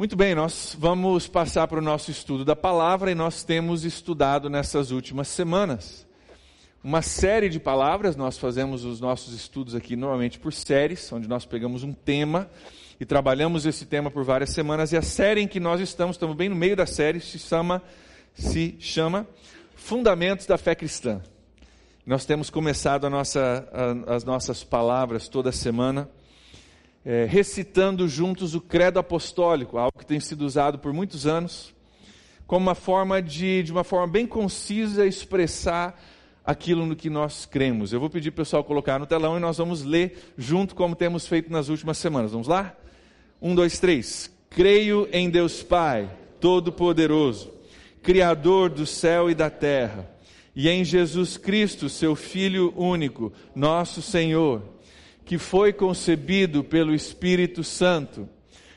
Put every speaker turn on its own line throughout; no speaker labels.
Muito bem, nós vamos passar para o nosso estudo da palavra e nós temos estudado nessas últimas semanas uma série de palavras. Nós fazemos os nossos estudos aqui normalmente por séries, onde nós pegamos um tema e trabalhamos esse tema por várias semanas. E a série em que nós estamos, estamos bem no meio da série, se chama, se chama Fundamentos da Fé Cristã. Nós temos começado nossa, a, as nossas palavras toda semana é, recitando juntos o credo apostólico, algo que tem sido usado por muitos anos, como uma forma de, de uma forma bem concisa, expressar aquilo no que nós cremos. Eu vou pedir para o pessoal colocar no telão e nós vamos ler junto como temos feito nas últimas semanas. Vamos lá? Um, dois, três. Creio em Deus Pai, Todo-Poderoso, Criador do céu e da terra, e em Jesus Cristo, seu Filho único, nosso Senhor que foi concebido pelo Espírito Santo,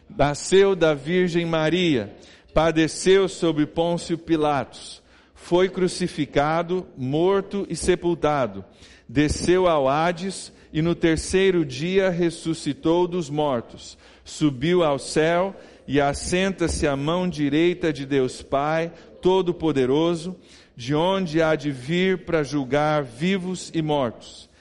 nasceu da Virgem Maria, padeceu sob Pôncio Pilatos, foi crucificado, morto e sepultado, desceu ao Hades e no terceiro dia ressuscitou dos mortos, subiu ao céu e assenta-se à mão direita de Deus Pai, Todo-Poderoso, de onde há de vir para julgar vivos e mortos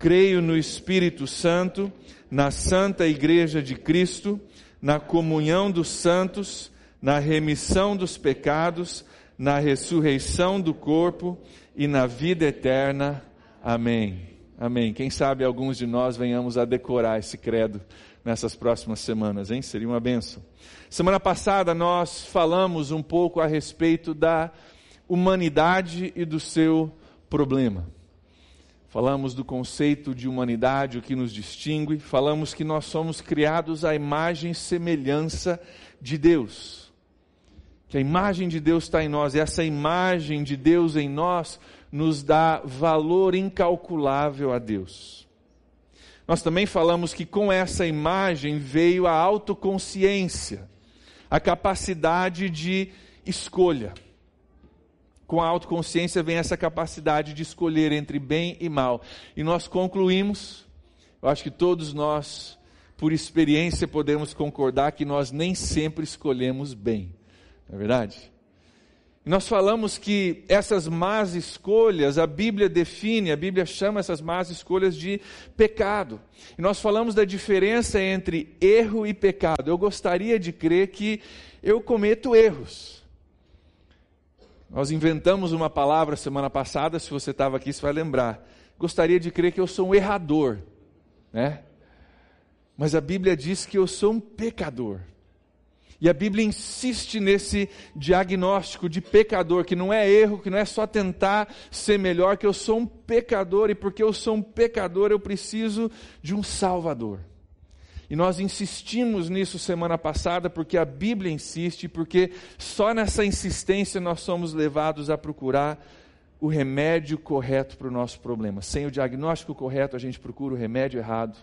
creio no Espírito Santo, na Santa Igreja de Cristo, na comunhão dos santos, na remissão dos pecados, na ressurreição do corpo e na vida eterna. Amém. Amém. Quem sabe alguns de nós venhamos a decorar esse credo nessas próximas semanas, hein? Seria uma benção. Semana passada nós falamos um pouco a respeito da humanidade e do seu problema. Falamos do conceito de humanidade, o que nos distingue, falamos que nós somos criados à imagem e semelhança de Deus. Que a imagem de Deus está em nós, e essa imagem de Deus em nós nos dá valor incalculável a Deus. Nós também falamos que com essa imagem veio a autoconsciência, a capacidade de escolha com a autoconsciência vem essa capacidade de escolher entre bem e mal. E nós concluímos, eu acho que todos nós, por experiência, podemos concordar que nós nem sempre escolhemos bem. Não é verdade? E nós falamos que essas más escolhas, a Bíblia define, a Bíblia chama essas más escolhas de pecado. E nós falamos da diferença entre erro e pecado. Eu gostaria de crer que eu cometo erros. Nós inventamos uma palavra semana passada, se você estava aqui, você vai lembrar. Gostaria de crer que eu sou um errador, né? Mas a Bíblia diz que eu sou um pecador. E a Bíblia insiste nesse diagnóstico de pecador, que não é erro, que não é só tentar ser melhor, que eu sou um pecador, e porque eu sou um pecador, eu preciso de um Salvador. E nós insistimos nisso semana passada porque a Bíblia insiste, porque só nessa insistência nós somos levados a procurar o remédio correto para o nosso problema. Sem o diagnóstico correto, a gente procura o remédio errado.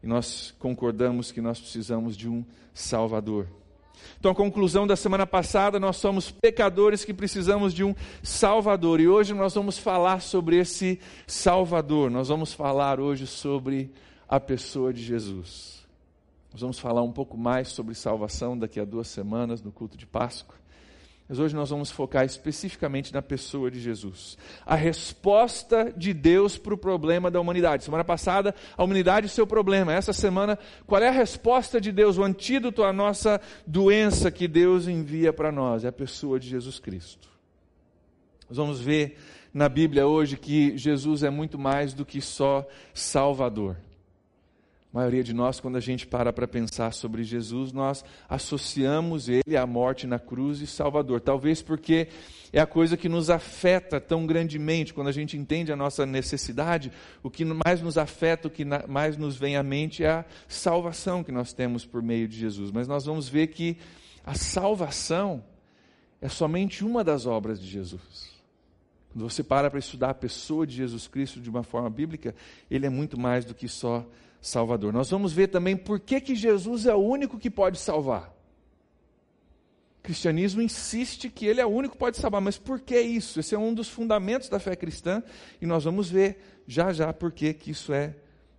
E nós concordamos que nós precisamos de um Salvador. Então, a conclusão da semana passada, nós somos pecadores que precisamos de um Salvador. E hoje nós vamos falar sobre esse Salvador. Nós vamos falar hoje sobre a pessoa de Jesus. Nós vamos falar um pouco mais sobre salvação daqui a duas semanas no culto de Páscoa. Mas hoje nós vamos focar especificamente na pessoa de Jesus. A resposta de Deus para o problema da humanidade. Semana passada, a humanidade e seu problema. Essa semana, qual é a resposta de Deus, o antídoto à nossa doença que Deus envia para nós? É a pessoa de Jesus Cristo. Nós vamos ver na Bíblia hoje que Jesus é muito mais do que só Salvador. A maioria de nós, quando a gente para para pensar sobre Jesus, nós associamos ele à morte na cruz e Salvador. Talvez porque é a coisa que nos afeta tão grandemente. Quando a gente entende a nossa necessidade, o que mais nos afeta, o que mais nos vem à mente é a salvação que nós temos por meio de Jesus. Mas nós vamos ver que a salvação é somente uma das obras de Jesus. Quando você para para estudar a pessoa de Jesus Cristo de uma forma bíblica, ele é muito mais do que só Salvador. Nós vamos ver também por que, que Jesus é o único que pode salvar. O cristianismo insiste que ele é o único que pode salvar, mas por que isso? Esse é um dos fundamentos da fé cristã e nós vamos ver já já por que, que isso é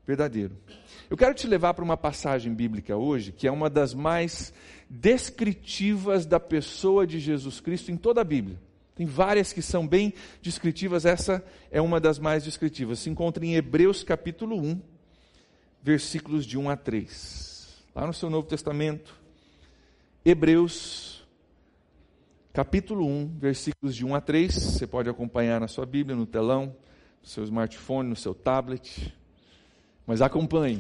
verdadeiro. Eu quero te levar para uma passagem bíblica hoje, que é uma das mais descritivas da pessoa de Jesus Cristo em toda a Bíblia. Tem várias que são bem descritivas, essa é uma das mais descritivas. Se encontra em Hebreus capítulo 1, versículos de 1 a 3. Lá no seu Novo Testamento, Hebreus capítulo 1, versículos de 1 a 3. Você pode acompanhar na sua Bíblia, no telão, no seu smartphone, no seu tablet. Mas acompanhe.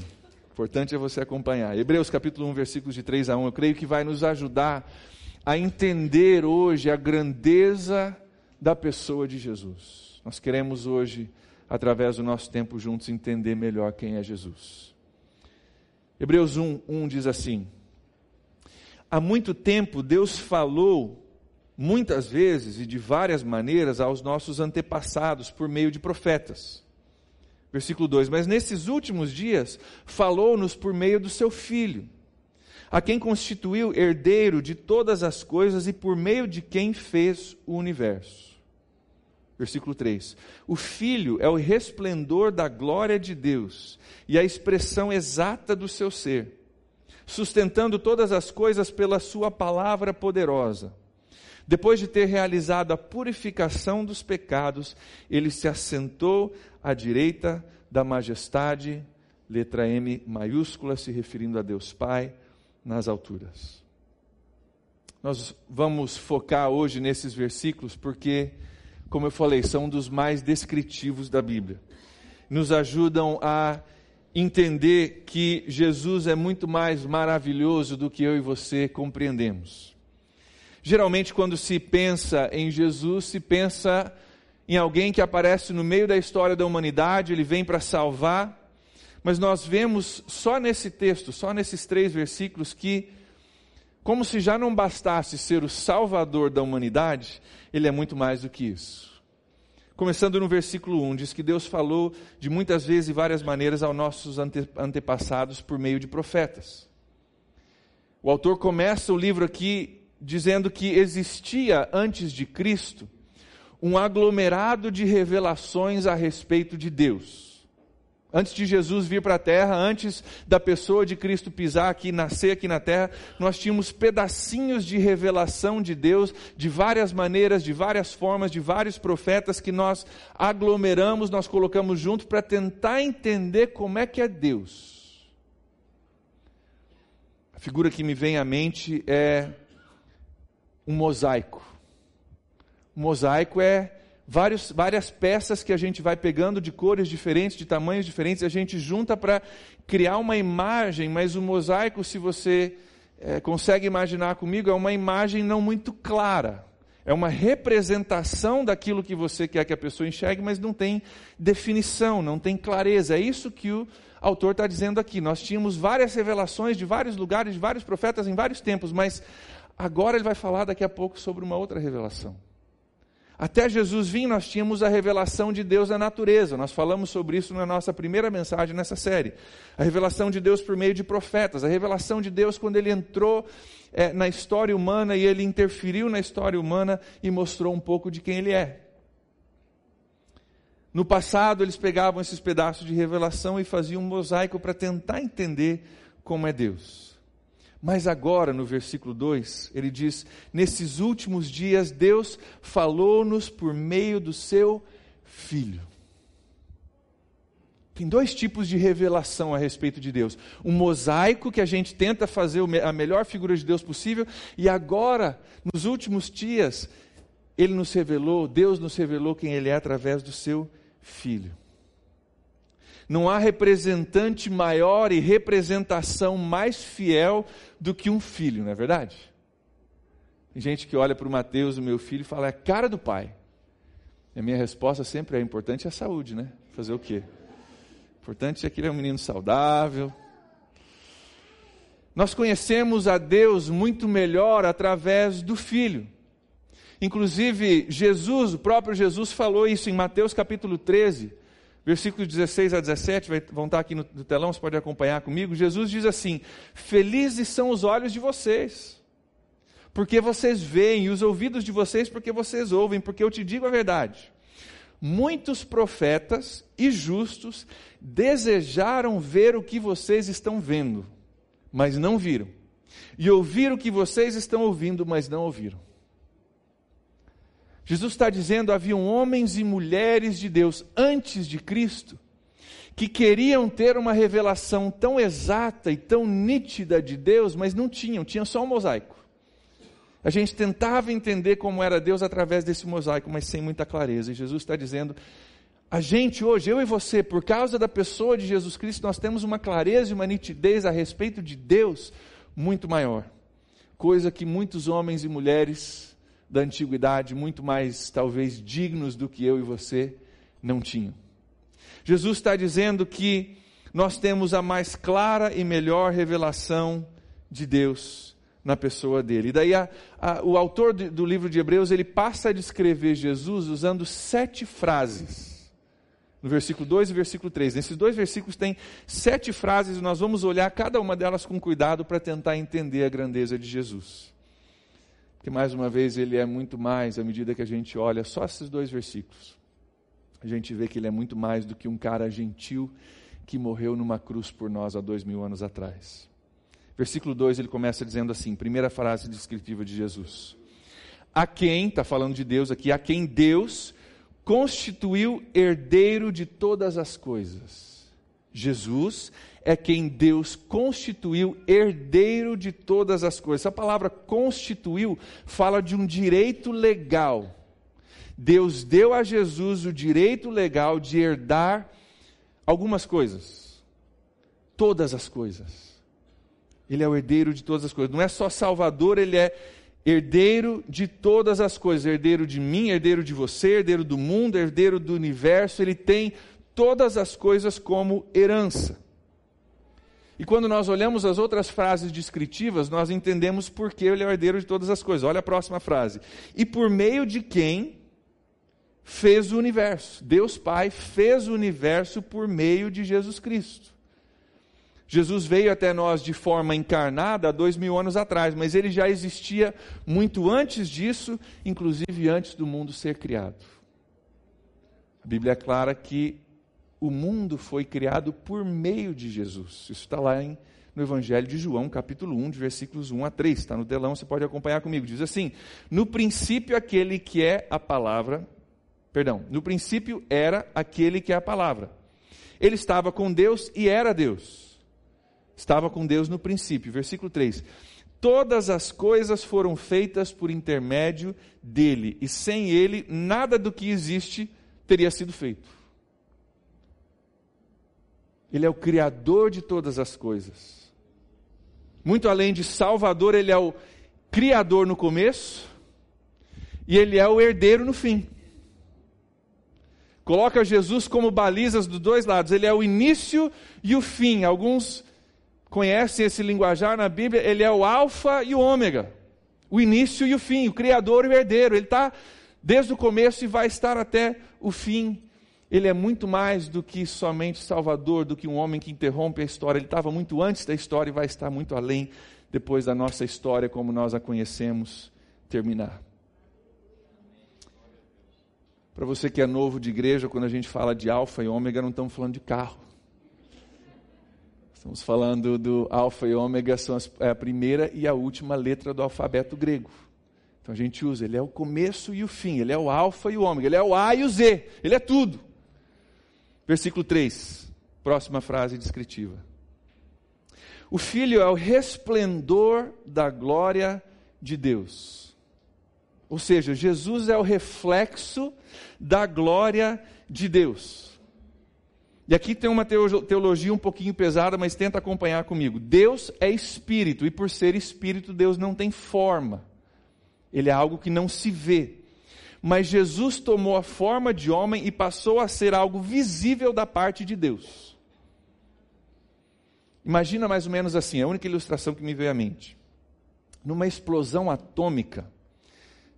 O importante é você acompanhar. Hebreus capítulo 1, versículos de 3 a 1. Eu creio que vai nos ajudar a entender hoje a grandeza da pessoa de Jesus. Nós queremos hoje, através do nosso tempo juntos, entender melhor quem é Jesus. Hebreus 1, 1 diz assim: Há muito tempo Deus falou, muitas vezes e de várias maneiras, aos nossos antepassados por meio de profetas. Versículo 2: Mas nesses últimos dias falou-nos por meio do seu filho a quem constituiu herdeiro de todas as coisas e por meio de quem fez o universo. Versículo 3: O Filho é o resplendor da glória de Deus e a expressão exata do seu ser, sustentando todas as coisas pela Sua palavra poderosa. Depois de ter realizado a purificação dos pecados, ele se assentou à direita da majestade, letra M maiúscula, se referindo a Deus Pai nas alturas. Nós vamos focar hoje nesses versículos porque, como eu falei, são um dos mais descritivos da Bíblia. Nos ajudam a entender que Jesus é muito mais maravilhoso do que eu e você compreendemos. Geralmente, quando se pensa em Jesus, se pensa em alguém que aparece no meio da história da humanidade, ele vem para salvar, mas nós vemos só nesse texto, só nesses três versículos, que, como se já não bastasse ser o salvador da humanidade, ele é muito mais do que isso. Começando no versículo 1, diz que Deus falou de muitas vezes e várias maneiras aos nossos ante antepassados por meio de profetas. O autor começa o livro aqui dizendo que existia antes de Cristo um aglomerado de revelações a respeito de Deus. Antes de Jesus vir para a terra, antes da pessoa de Cristo pisar aqui, nascer aqui na terra, nós tínhamos pedacinhos de revelação de Deus, de várias maneiras, de várias formas, de vários profetas que nós aglomeramos, nós colocamos junto para tentar entender como é que é Deus. A figura que me vem à mente é um mosaico. O mosaico é vários, várias peças que a gente vai pegando de cores diferentes, de tamanhos diferentes, a gente junta para criar uma imagem, mas o mosaico, se você é, consegue imaginar comigo, é uma imagem não muito clara. É uma representação daquilo que você quer que a pessoa enxergue, mas não tem definição, não tem clareza. É isso que o autor está dizendo aqui. Nós tínhamos várias revelações de vários lugares, de vários profetas em vários tempos, mas agora ele vai falar daqui a pouco sobre uma outra revelação. Até Jesus vir, nós tínhamos a revelação de Deus na natureza. Nós falamos sobre isso na nossa primeira mensagem nessa série. A revelação de Deus por meio de profetas. A revelação de Deus quando ele entrou é, na história humana e ele interferiu na história humana e mostrou um pouco de quem ele é. No passado, eles pegavam esses pedaços de revelação e faziam um mosaico para tentar entender como é Deus. Mas agora, no versículo 2, ele diz: Nesses últimos dias, Deus falou-nos por meio do seu Filho. Tem dois tipos de revelação a respeito de Deus: um mosaico, que a gente tenta fazer a melhor figura de Deus possível, e agora, nos últimos dias, Ele nos revelou, Deus nos revelou quem Ele é através do seu Filho. Não há representante maior e representação mais fiel do que um filho, não é verdade? Tem gente que olha para o Mateus, o meu filho, e fala, é a cara do pai. E a minha resposta sempre é: importante é a saúde, né? Fazer o quê? Importante é que ele é um menino saudável. Nós conhecemos a Deus muito melhor através do Filho. Inclusive, Jesus, o próprio Jesus falou isso em Mateus capítulo 13 versículos 16 a 17, vai, vão estar aqui no, no telão, você pode acompanhar comigo. Jesus diz assim: Felizes são os olhos de vocês, porque vocês veem, e os ouvidos de vocês, porque vocês ouvem, porque eu te digo a verdade. muitos profetas e justos desejaram ver o que vocês estão vendo, mas não viram, e ouvir o que vocês estão ouvindo, mas não ouviram. Jesus está dizendo: haviam homens e mulheres de Deus antes de Cristo que queriam ter uma revelação tão exata e tão nítida de Deus, mas não tinham, tinham só um mosaico. A gente tentava entender como era Deus através desse mosaico, mas sem muita clareza. E Jesus está dizendo: a gente hoje, eu e você, por causa da pessoa de Jesus Cristo, nós temos uma clareza e uma nitidez a respeito de Deus muito maior. Coisa que muitos homens e mulheres da antiguidade, muito mais talvez dignos do que eu e você, não tinham. Jesus está dizendo que nós temos a mais clara e melhor revelação de Deus na pessoa dele. E daí a, a, o autor de, do livro de Hebreus ele passa a descrever Jesus usando sete frases. No versículo 2 e versículo 3. Nesses dois versículos tem sete frases e nós vamos olhar cada uma delas com cuidado para tentar entender a grandeza de Jesus. Porque mais uma vez ele é muito mais à medida que a gente olha só esses dois versículos a gente vê que ele é muito mais do que um cara gentil que morreu numa cruz por nós há dois mil anos atrás. Versículo 2 ele começa dizendo assim, primeira frase descritiva de Jesus. A quem, está falando de Deus aqui, a quem Deus constituiu herdeiro de todas as coisas. Jesus é quem Deus constituiu herdeiro de todas as coisas. Essa palavra constituiu fala de um direito legal Deus deu a Jesus o direito legal de herdar algumas coisas. Todas as coisas. Ele é o herdeiro de todas as coisas. Não é só Salvador, ele é herdeiro de todas as coisas. Herdeiro de mim, herdeiro de você, herdeiro do mundo, herdeiro do universo. Ele tem todas as coisas como herança. E quando nós olhamos as outras frases descritivas, nós entendemos por que ele é o herdeiro de todas as coisas. Olha a próxima frase. E por meio de quem fez o universo. Deus Pai fez o universo por meio de Jesus Cristo. Jesus veio até nós de forma encarnada há dois mil anos atrás, mas ele já existia muito antes disso, inclusive antes do mundo ser criado. A Bíblia é clara que o mundo foi criado por meio de Jesus. Isso está lá em, no Evangelho de João, capítulo 1, de versículos 1 a 3. Está no telão, você pode acompanhar comigo. Diz assim: No princípio, aquele que é a palavra Perdão, no princípio era aquele que é a palavra. Ele estava com Deus e era Deus. Estava com Deus no princípio. Versículo 3. Todas as coisas foram feitas por intermédio dele, e sem ele, nada do que existe teria sido feito. Ele é o Criador de todas as coisas. Muito além de Salvador, ele é o Criador no começo, e ele é o herdeiro no fim. Coloca Jesus como balizas dos dois lados. Ele é o início e o fim. Alguns conhecem esse linguajar na Bíblia. Ele é o alfa e o ômega. O início e o fim, o criador e o herdeiro. Ele está desde o começo e vai estar até o fim. Ele é muito mais do que somente Salvador, do que um homem que interrompe a história. Ele estava muito antes da história e vai estar muito além depois da nossa história, como nós a conhecemos, terminar. Para você que é novo de igreja, quando a gente fala de alfa e ômega, não estamos falando de carro. Estamos falando do alfa e ômega, são as, é a primeira e a última letra do alfabeto grego. Então a gente usa, ele é o começo e o fim, ele é o alfa e o ômega, ele é o A e o Z, ele é tudo. Versículo 3, próxima frase descritiva. O Filho é o resplendor da glória de Deus ou seja, Jesus é o reflexo da glória de Deus. E aqui tem uma teologia um pouquinho pesada, mas tenta acompanhar comigo. Deus é espírito, e por ser espírito, Deus não tem forma. Ele é algo que não se vê. Mas Jesus tomou a forma de homem e passou a ser algo visível da parte de Deus. Imagina mais ou menos assim, a única ilustração que me veio à mente. Numa explosão atômica,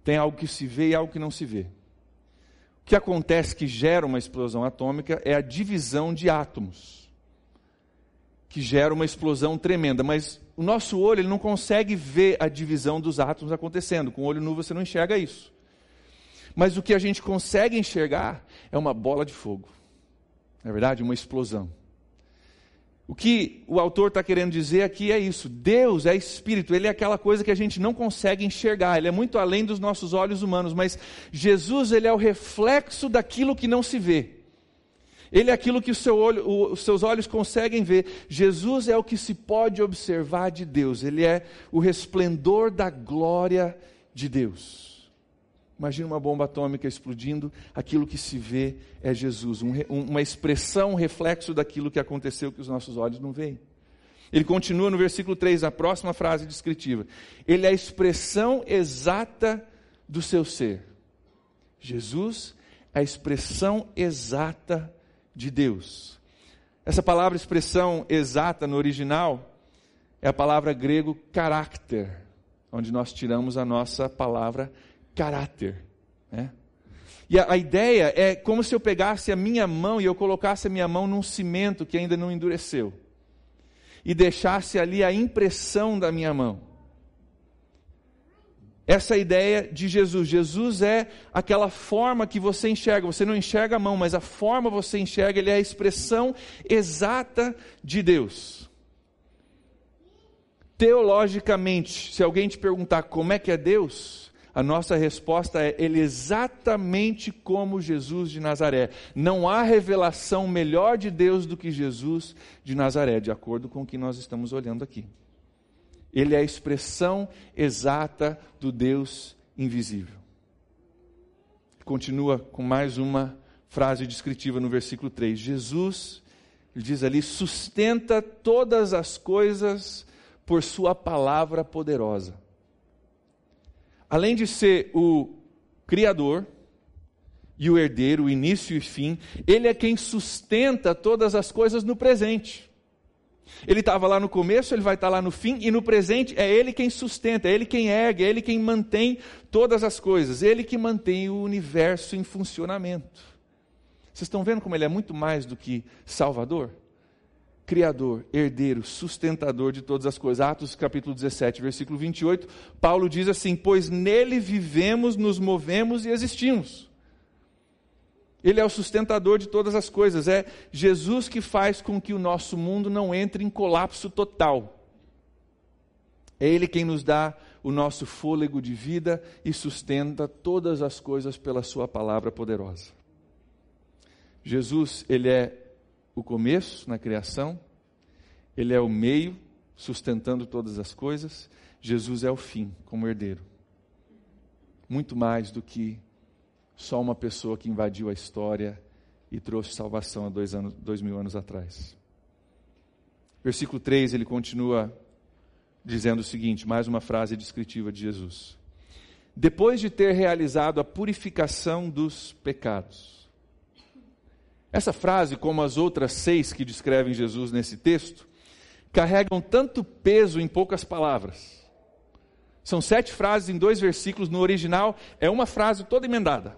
tem algo que se vê e algo que não se vê. O que acontece que gera uma explosão atômica é a divisão de átomos, que gera uma explosão tremenda. Mas o nosso olho ele não consegue ver a divisão dos átomos acontecendo. Com o olho nu você não enxerga isso. Mas o que a gente consegue enxergar é uma bola de fogo. Na é verdade, uma explosão. O que o autor está querendo dizer aqui é isso: Deus é espírito, ele é aquela coisa que a gente não consegue enxergar, ele é muito além dos nossos olhos humanos, mas Jesus ele é o reflexo daquilo que não se vê. Ele é aquilo que seu olho, os seus olhos conseguem ver. Jesus é o que se pode observar de Deus. Ele é o resplendor da glória de Deus. Imagina uma bomba atômica explodindo, aquilo que se vê é Jesus, um, uma expressão, um reflexo daquilo que aconteceu que os nossos olhos não veem. Ele continua no versículo 3, a próxima frase descritiva. Ele é a expressão exata do seu ser. Jesus é a expressão exata de Deus. Essa palavra expressão exata no original é a palavra grego caráter, onde nós tiramos a nossa palavra caráter. Né? E a, a, ideia é como se eu pegasse a minha mão e eu colocasse a minha mão num cimento que ainda não endureceu. E deixasse ali a impressão da minha mão essa ideia de Jesus. Jesus é aquela forma que você enxerga. Você não enxerga a mão, mas a forma você enxerga, ele é a expressão exata de Deus. Teologicamente, se alguém te perguntar como é que é Deus, a nossa resposta é ele exatamente como Jesus de Nazaré. Não há revelação melhor de Deus do que Jesus de Nazaré, de acordo com o que nós estamos olhando aqui. Ele é a expressão exata do Deus invisível. Continua com mais uma frase descritiva no versículo 3. Jesus, ele diz ali, sustenta todas as coisas por Sua palavra poderosa. Além de ser o Criador e o herdeiro, o início e fim, Ele é quem sustenta todas as coisas no presente. Ele estava lá no começo, ele vai estar lá no fim, e no presente é Ele quem sustenta, é Ele quem ergue, é Ele quem mantém todas as coisas, Ele que mantém o universo em funcionamento. Vocês estão vendo como Ele é muito mais do que Salvador? Criador, herdeiro, sustentador de todas as coisas. Atos capítulo 17, versículo 28, Paulo diz assim: Pois nele vivemos, nos movemos e existimos. Ele é o sustentador de todas as coisas. É Jesus que faz com que o nosso mundo não entre em colapso total. É Ele quem nos dá o nosso fôlego de vida e sustenta todas as coisas pela Sua palavra poderosa. Jesus, Ele é o começo na criação, Ele é o meio, sustentando todas as coisas, Jesus é o fim, como herdeiro. Muito mais do que só uma pessoa que invadiu a história e trouxe salvação há dois, anos, dois mil anos atrás. Versículo 3, ele continua dizendo o seguinte: mais uma frase descritiva de Jesus. Depois de ter realizado a purificação dos pecados. Essa frase, como as outras seis que descrevem Jesus nesse texto, carregam tanto peso em poucas palavras. São sete frases em dois versículos, no original é uma frase toda emendada.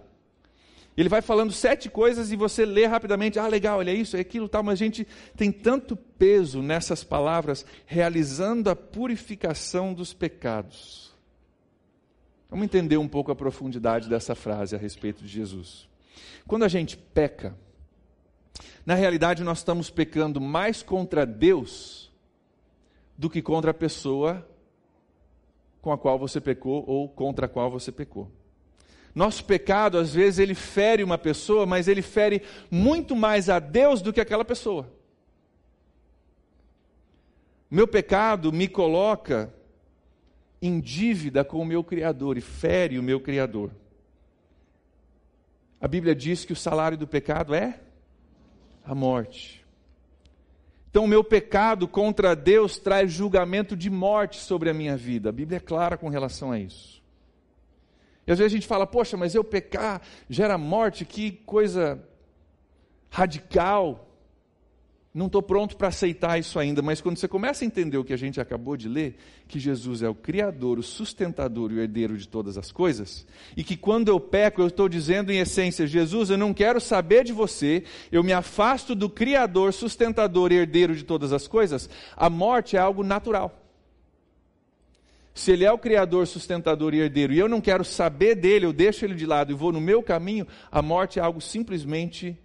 Ele vai falando sete coisas e você lê rapidamente, ah, legal, olha isso, é aquilo, tal, mas a gente tem tanto peso nessas palavras, realizando a purificação dos pecados. Vamos entender um pouco a profundidade dessa frase a respeito de Jesus. Quando a gente peca, na realidade nós estamos pecando mais contra Deus do que contra a pessoa com a qual você pecou ou contra a qual você pecou. Nosso pecado, às vezes, ele fere uma pessoa, mas ele fere muito mais a Deus do que aquela pessoa. Meu pecado me coloca em dívida com o meu Criador e fere o meu Criador. A Bíblia diz que o salário do pecado é a morte. Então, o meu pecado contra Deus traz julgamento de morte sobre a minha vida. A Bíblia é clara com relação a isso. E às vezes a gente fala, poxa, mas eu pecar gera morte, que coisa radical. Não estou pronto para aceitar isso ainda, mas quando você começa a entender o que a gente acabou de ler, que Jesus é o Criador, o sustentador e o herdeiro de todas as coisas, e que quando eu peco, eu estou dizendo em essência, Jesus, eu não quero saber de você, eu me afasto do Criador, sustentador e herdeiro de todas as coisas, a morte é algo natural. Se ele é o criador, sustentador e herdeiro, e eu não quero saber dele, eu deixo ele de lado e vou no meu caminho, a morte é algo simplesmente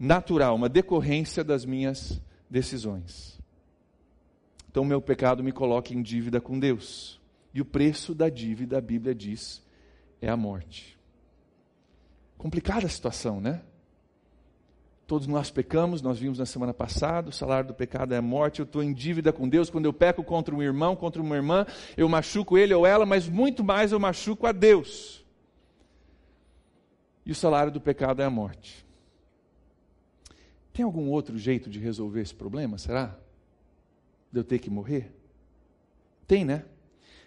natural, uma decorrência das minhas decisões. Então, meu pecado me coloca em dívida com Deus. E o preço da dívida, a Bíblia diz, é a morte. Complicada a situação, né? Todos nós pecamos, nós vimos na semana passada, o salário do pecado é a morte, eu estou em dívida com Deus. Quando eu peco contra um irmão, contra uma irmã, eu machuco ele ou ela, mas muito mais eu machuco a Deus. E o salário do pecado é a morte. Tem algum outro jeito de resolver esse problema, será? De eu ter que morrer? Tem, né?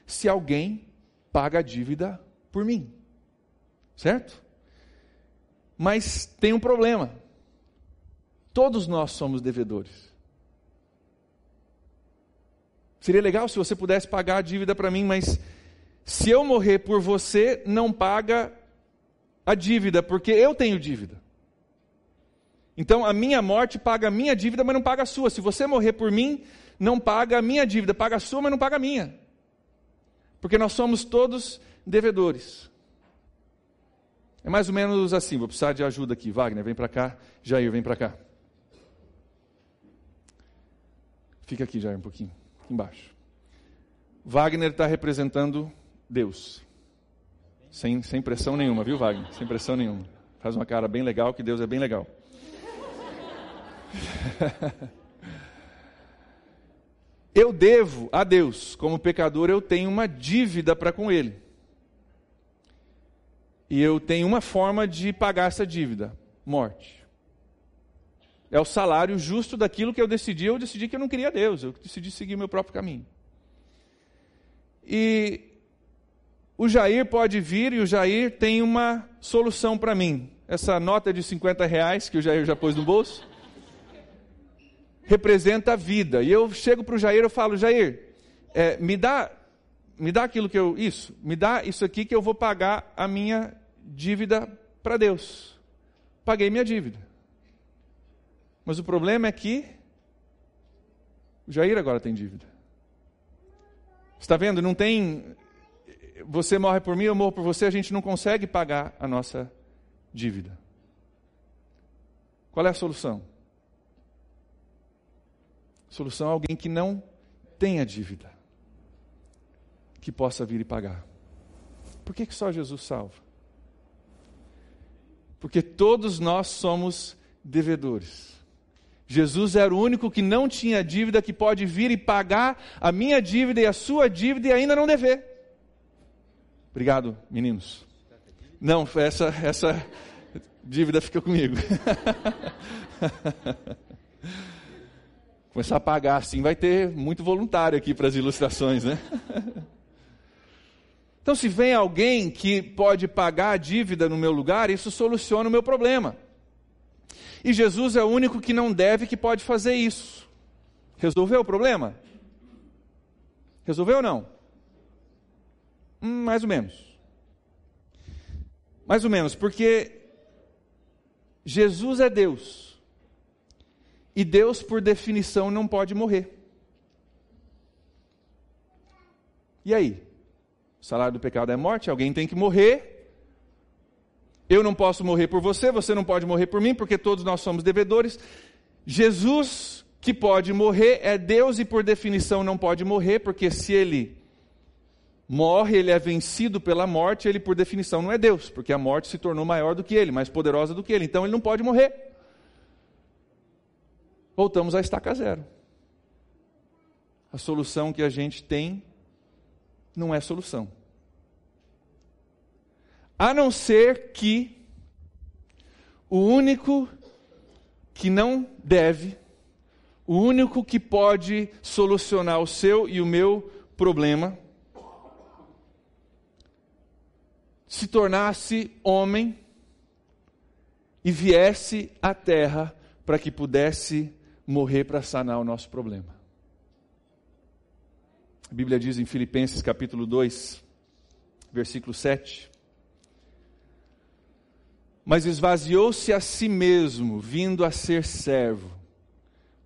Se alguém paga a dívida por mim. Certo? Mas tem um problema. Todos nós somos devedores. Seria legal se você pudesse pagar a dívida para mim, mas se eu morrer por você, não paga a dívida, porque eu tenho dívida. Então a minha morte paga a minha dívida, mas não paga a sua. Se você morrer por mim, não paga a minha dívida, paga a sua, mas não paga a minha. Porque nós somos todos devedores. É mais ou menos assim, vou precisar de ajuda aqui. Wagner, vem para cá. Jair, vem para cá. Fica aqui, Jair, um pouquinho, aqui embaixo. Wagner está representando Deus. Sem, sem pressão nenhuma, viu, Wagner? Sem pressão nenhuma. Faz uma cara bem legal, que Deus é bem legal. eu devo a Deus, como pecador, eu tenho uma dívida para com Ele. E eu tenho uma forma de pagar essa dívida: morte. É o salário justo daquilo que eu decidi. Eu decidi que eu não queria Deus, eu decidi seguir meu próprio caminho. E o Jair pode vir e o Jair tem uma solução para mim. Essa nota de 50 reais que o Jair já pôs no bolso representa a vida. E eu chego para o Jair e falo, Jair, é, me dá me dá aquilo que eu. Isso, me dá isso aqui que eu vou pagar a minha dívida para Deus. Paguei minha dívida. Mas o problema é que o Jair agora tem dívida. Está vendo? Não tem. Você morre por mim, eu morro por você, a gente não consegue pagar a nossa dívida. Qual é a solução? Solução é alguém que não tenha dívida, que possa vir e pagar. Por que, que só Jesus salva? Porque todos nós somos devedores. Jesus era o único que não tinha dívida, que pode vir e pagar a minha dívida e a sua dívida e ainda não dever. Obrigado, meninos. Não, essa, essa dívida fica comigo. Começar a pagar assim, vai ter muito voluntário aqui para as ilustrações, né? Então, se vem alguém que pode pagar a dívida no meu lugar, isso soluciona o meu problema. E Jesus é o único que não deve que pode fazer isso. Resolveu o problema? Resolveu ou não? Hum, mais ou menos. Mais ou menos, porque Jesus é Deus. E Deus, por definição, não pode morrer. E aí? O salário do pecado é morte, alguém tem que morrer eu não posso morrer por você, você não pode morrer por mim, porque todos nós somos devedores. Jesus, que pode morrer, é Deus e por definição não pode morrer, porque se ele morre, ele é vencido pela morte, ele por definição não é Deus, porque a morte se tornou maior do que ele, mais poderosa do que ele, então ele não pode morrer. Voltamos à estaca zero. A solução que a gente tem não é solução. A não ser que o único que não deve, o único que pode solucionar o seu e o meu problema, se tornasse homem e viesse à terra para que pudesse morrer para sanar o nosso problema. A Bíblia diz em Filipenses capítulo 2, versículo 7: mas esvaziou-se a si mesmo, vindo a ser servo,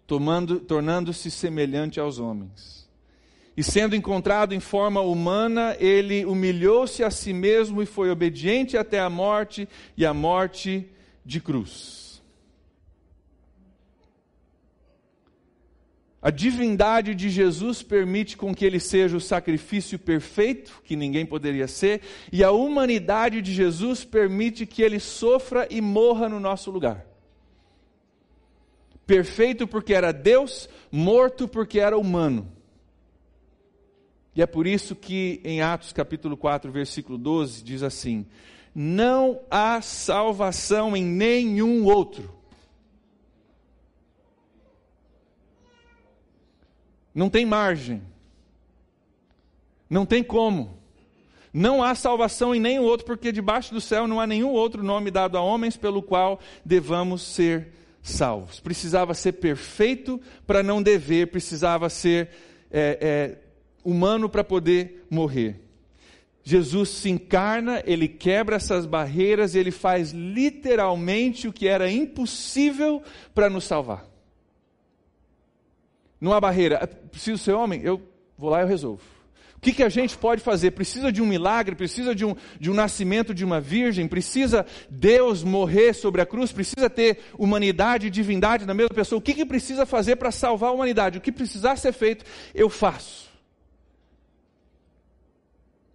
tornando-se semelhante aos homens. E sendo encontrado em forma humana, ele humilhou-se a si mesmo e foi obediente até a morte e a morte de cruz. A divindade de Jesus permite com que ele seja o sacrifício perfeito, que ninguém poderia ser, e a humanidade de Jesus permite que ele sofra e morra no nosso lugar. Perfeito porque era Deus, morto porque era humano. E é por isso que em Atos capítulo 4, versículo 12, diz assim: Não há salvação em nenhum outro. Não tem margem. Não tem como. Não há salvação em nenhum outro, porque debaixo do céu não há nenhum outro nome dado a homens pelo qual devamos ser salvos. Precisava ser perfeito para não dever, precisava ser é, é, humano para poder morrer. Jesus se encarna, ele quebra essas barreiras, ele faz literalmente o que era impossível para nos salvar. Não há barreira. Ah, preciso ser homem? Eu vou lá e eu resolvo. O que, que a gente pode fazer? Precisa de um milagre? Precisa de um, de um nascimento de uma virgem? Precisa Deus morrer sobre a cruz? Precisa ter humanidade e divindade na mesma pessoa? O que, que precisa fazer para salvar a humanidade? O que precisar ser feito, eu faço.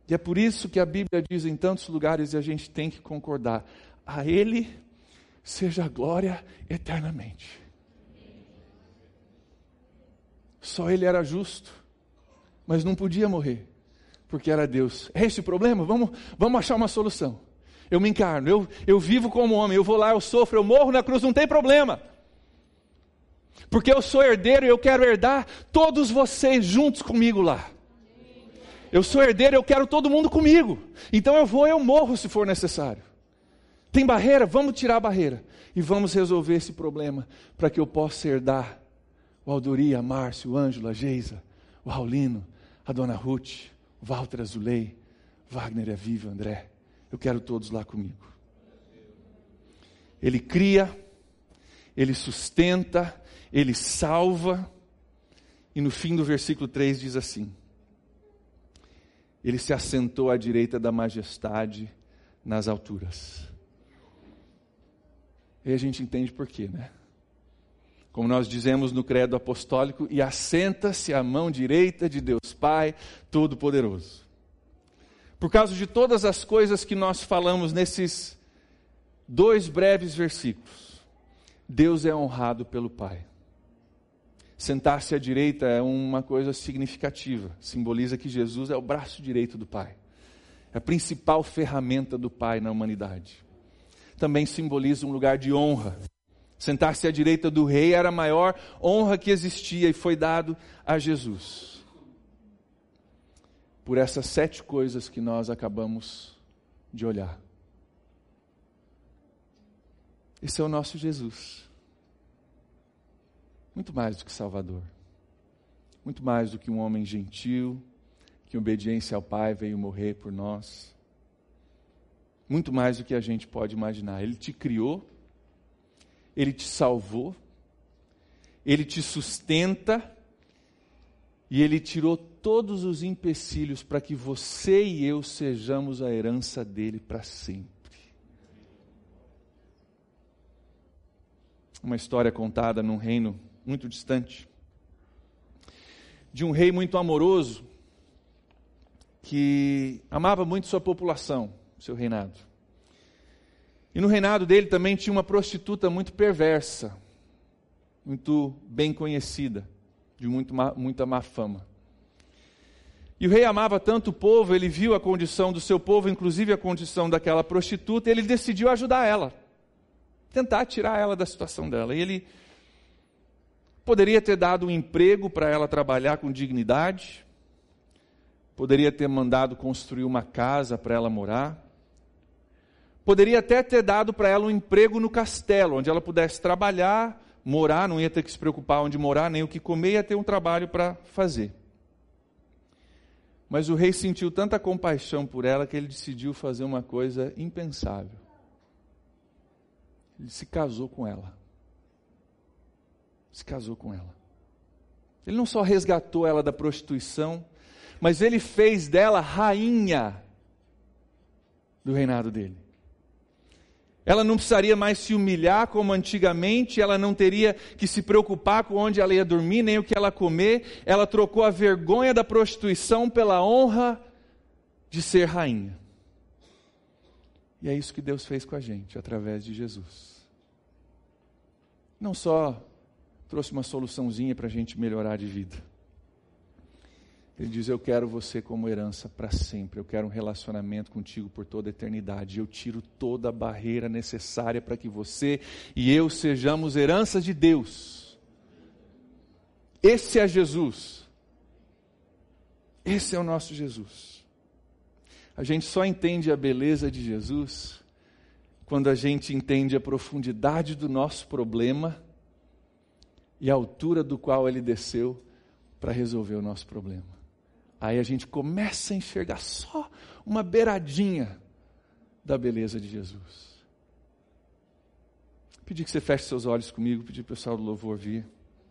E é por isso que a Bíblia diz em tantos lugares e a gente tem que concordar: a Ele seja a glória eternamente. Só Ele era justo, mas não podia morrer, porque era Deus. É esse o problema? Vamos, vamos achar uma solução. Eu me encarno, eu, eu vivo como homem, eu vou lá, eu sofro, eu morro na cruz, não tem problema. Porque eu sou herdeiro e eu quero herdar todos vocês juntos comigo lá. Eu sou herdeiro, eu quero todo mundo comigo. Então eu vou, eu morro se for necessário. Tem barreira? Vamos tirar a barreira. E vamos resolver esse problema para que eu possa herdar o Alduri, a Márcio, o Ângelo, a Geisa, o Raulino, a Dona Ruth, o Walter Azulei, Wagner a Viva, André. Eu quero todos lá comigo. Ele cria, ele sustenta, ele salva. E no fim do versículo 3 diz assim: ele se assentou à direita da majestade nas alturas. E a gente entende por quê, né? Como nós dizemos no credo apostólico, e assenta-se à mão direita de Deus Pai Todo-Poderoso. Por causa de todas as coisas que nós falamos nesses dois breves versículos, Deus é honrado pelo Pai. Sentar-se à direita é uma coisa significativa, simboliza que Jesus é o braço direito do Pai, é a principal ferramenta do Pai na humanidade. Também simboliza um lugar de honra. Sentar-se à direita do rei era a maior honra que existia e foi dado a Jesus. Por essas sete coisas que nós acabamos de olhar. Esse é o nosso Jesus. Muito mais do que Salvador. Muito mais do que um homem gentil, que em obediência ao Pai veio morrer por nós. Muito mais do que a gente pode imaginar. Ele te criou, ele te salvou, ele te sustenta e ele tirou todos os empecilhos para que você e eu sejamos a herança dele para sempre. Uma história contada num reino muito distante, de um rei muito amoroso, que amava muito sua população, seu reinado. E no reinado dele também tinha uma prostituta muito perversa, muito bem conhecida, de muito muita má fama. E o rei amava tanto o povo, ele viu a condição do seu povo, inclusive a condição daquela prostituta, e ele decidiu ajudar ela, tentar tirar ela da situação dela. E ele Poderia ter dado um emprego para ela trabalhar com dignidade, poderia ter mandado construir uma casa para ela morar, poderia até ter dado para ela um emprego no castelo, onde ela pudesse trabalhar, morar, não ia ter que se preocupar onde morar, nem o que comer, ia ter um trabalho para fazer. Mas o rei sentiu tanta compaixão por ela que ele decidiu fazer uma coisa impensável. Ele se casou com ela se casou com ela. Ele não só resgatou ela da prostituição, mas ele fez dela rainha do reinado dele. Ela não precisaria mais se humilhar como antigamente, ela não teria que se preocupar com onde ela ia dormir, nem o que ela comer. Ela trocou a vergonha da prostituição pela honra de ser rainha. E é isso que Deus fez com a gente, através de Jesus. Não só trouxe uma soluçãozinha para a gente melhorar de vida. Ele diz: Eu quero você como herança para sempre. Eu quero um relacionamento contigo por toda a eternidade. Eu tiro toda a barreira necessária para que você e eu sejamos heranças de Deus. Esse é Jesus. Esse é o nosso Jesus. A gente só entende a beleza de Jesus quando a gente entende a profundidade do nosso problema e a altura do qual ele desceu para resolver o nosso problema. Aí a gente começa a enxergar só uma beiradinha da beleza de Jesus. Pedir que você feche seus olhos comigo, pedir para o pessoal do louvor vir.